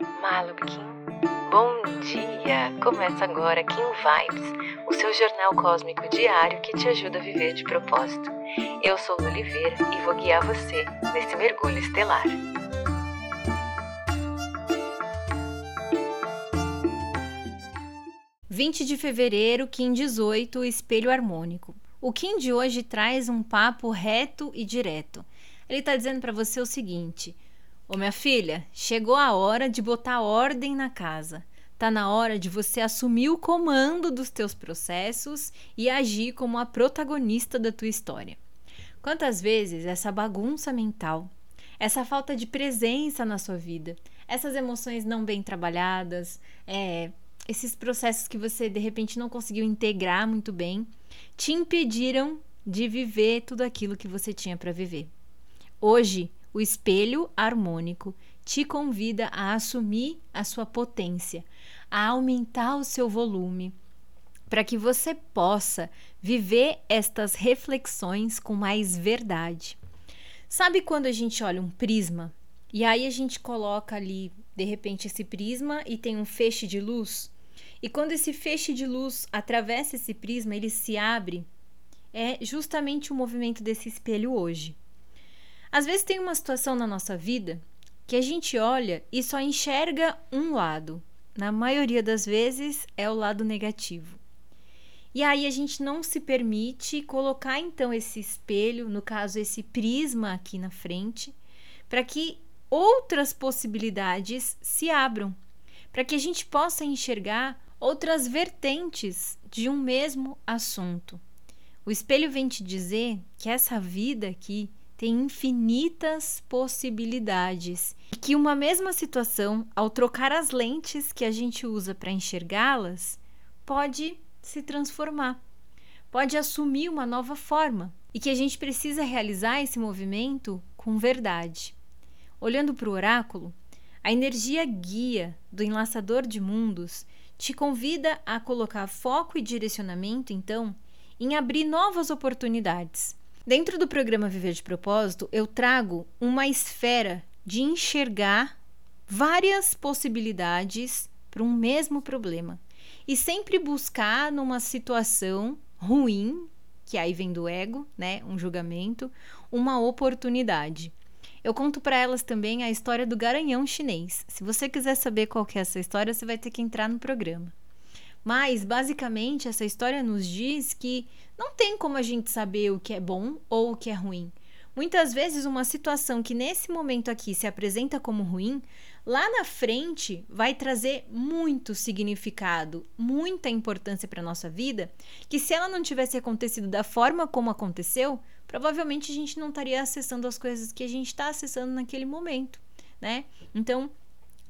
Malubkin, bom dia! Começa agora Kim Vibes, o seu jornal cósmico diário que te ajuda a viver de propósito. Eu sou Lu Oliveira e vou guiar você nesse mergulho estelar. Vinte de fevereiro, Kim 18, Espelho Harmônico. O Kim de hoje traz um papo reto e direto. Ele está dizendo para você o seguinte: Ô minha filha, chegou a hora de botar ordem na casa. Tá na hora de você assumir o comando dos teus processos e agir como a protagonista da tua história. Quantas vezes essa bagunça mental, essa falta de presença na sua vida, essas emoções não bem trabalhadas, é, esses processos que você de repente não conseguiu integrar muito bem, te impediram de viver tudo aquilo que você tinha para viver. Hoje o espelho harmônico te convida a assumir a sua potência, a aumentar o seu volume, para que você possa viver estas reflexões com mais verdade. Sabe quando a gente olha um prisma e aí a gente coloca ali, de repente, esse prisma e tem um feixe de luz? E quando esse feixe de luz atravessa esse prisma, ele se abre. É justamente o movimento desse espelho hoje. Às vezes tem uma situação na nossa vida que a gente olha e só enxerga um lado. Na maioria das vezes é o lado negativo. E aí a gente não se permite colocar então esse espelho, no caso esse prisma aqui na frente, para que outras possibilidades se abram, para que a gente possa enxergar outras vertentes de um mesmo assunto. O espelho vem te dizer que essa vida aqui tem infinitas possibilidades. E que uma mesma situação, ao trocar as lentes que a gente usa para enxergá-las, pode se transformar, pode assumir uma nova forma. E que a gente precisa realizar esse movimento com verdade. Olhando para o oráculo, a energia guia do enlaçador de mundos te convida a colocar foco e direcionamento, então, em abrir novas oportunidades Dentro do programa Viver de Propósito, eu trago uma esfera de enxergar várias possibilidades para um mesmo problema e sempre buscar numa situação ruim, que aí vem do ego, né, um julgamento, uma oportunidade. Eu conto para elas também a história do garanhão chinês. Se você quiser saber qual é essa história, você vai ter que entrar no programa. Mas, basicamente, essa história nos diz que não tem como a gente saber o que é bom ou o que é ruim. Muitas vezes, uma situação que nesse momento aqui se apresenta como ruim, lá na frente vai trazer muito significado, muita importância para a nossa vida, que se ela não tivesse acontecido da forma como aconteceu, provavelmente a gente não estaria acessando as coisas que a gente está acessando naquele momento, né? Então,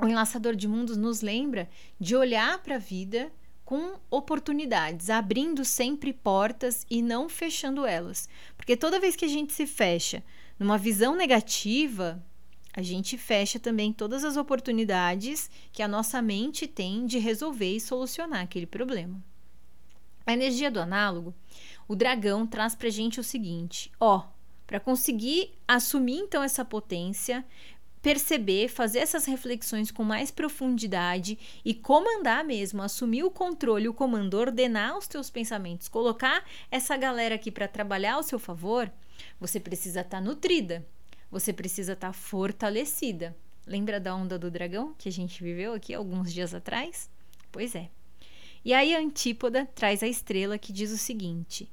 o enlaçador de mundos nos lembra de olhar para a vida com oportunidades, abrindo sempre portas e não fechando elas. Porque toda vez que a gente se fecha numa visão negativa, a gente fecha também todas as oportunidades que a nossa mente tem de resolver e solucionar aquele problema. A energia do análogo, o dragão traz para gente o seguinte: ó, para conseguir assumir então essa potência, perceber, fazer essas reflexões com mais profundidade e comandar mesmo, assumir o controle, o comando, ordenar os teus pensamentos, colocar essa galera aqui para trabalhar ao seu favor, você precisa estar tá nutrida, você precisa estar tá fortalecida. Lembra da onda do dragão que a gente viveu aqui alguns dias atrás? Pois é. E aí a Antípoda traz a estrela que diz o seguinte: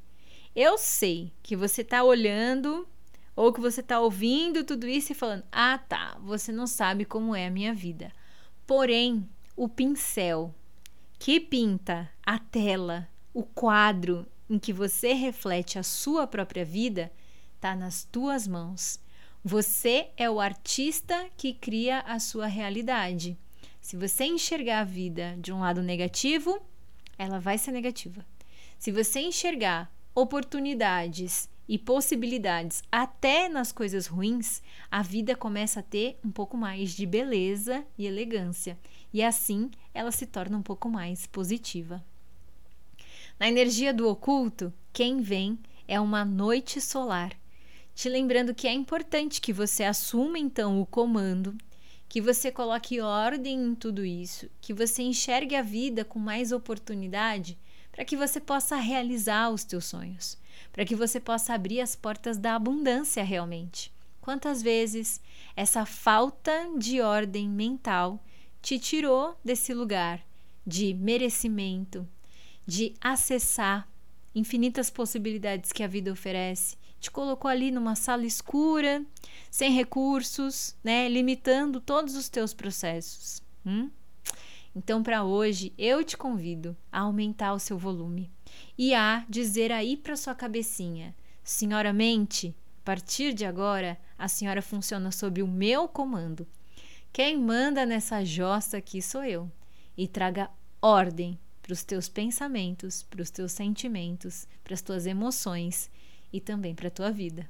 Eu sei que você está olhando ou que você está ouvindo tudo isso e falando: ah, tá, você não sabe como é a minha vida. Porém, o pincel que pinta a tela, o quadro em que você reflete a sua própria vida, está nas tuas mãos. Você é o artista que cria a sua realidade. Se você enxergar a vida de um lado negativo, ela vai ser negativa. Se você enxergar oportunidades e possibilidades. Até nas coisas ruins, a vida começa a ter um pouco mais de beleza e elegância, e assim ela se torna um pouco mais positiva. Na energia do oculto, quem vem é uma noite solar, te lembrando que é importante que você assuma então o comando, que você coloque ordem em tudo isso, que você enxergue a vida com mais oportunidade para que você possa realizar os teus sonhos, para que você possa abrir as portas da abundância realmente. Quantas vezes essa falta de ordem mental te tirou desse lugar de merecimento, de acessar infinitas possibilidades que a vida oferece, te colocou ali numa sala escura, sem recursos, né, limitando todos os teus processos. Hum? Então, para hoje, eu te convido a aumentar o seu volume e a dizer aí para sua cabecinha: Senhora Mente, a partir de agora, a senhora funciona sob o meu comando. Quem manda nessa jossa aqui sou eu. E traga ordem para os teus pensamentos, para os teus sentimentos, para as tuas emoções e também para a tua vida.